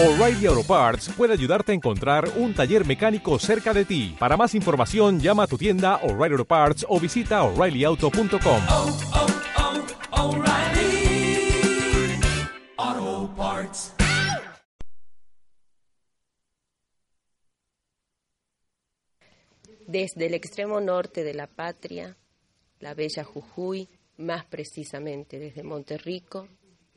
O'Reilly Auto Parts puede ayudarte a encontrar un taller mecánico cerca de ti. Para más información, llama a tu tienda O'Reilly Auto Parts o visita oreillyauto.com. oh, oh, Parts. Desde el extremo norte de la patria, la bella Jujuy, más precisamente desde Monterrico,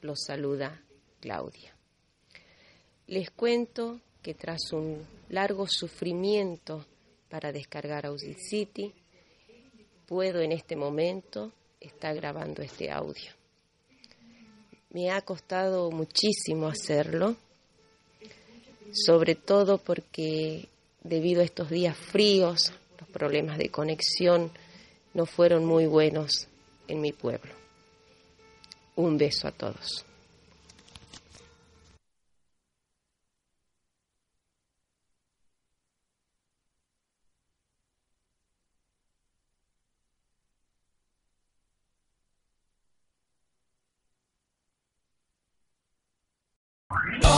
los saluda Claudia. Les cuento que tras un largo sufrimiento para descargar Audacity, puedo en este momento estar grabando este audio. Me ha costado muchísimo hacerlo, sobre todo porque debido a estos días fríos, los problemas de conexión no fueron muy buenos en mi pueblo. Un beso a todos.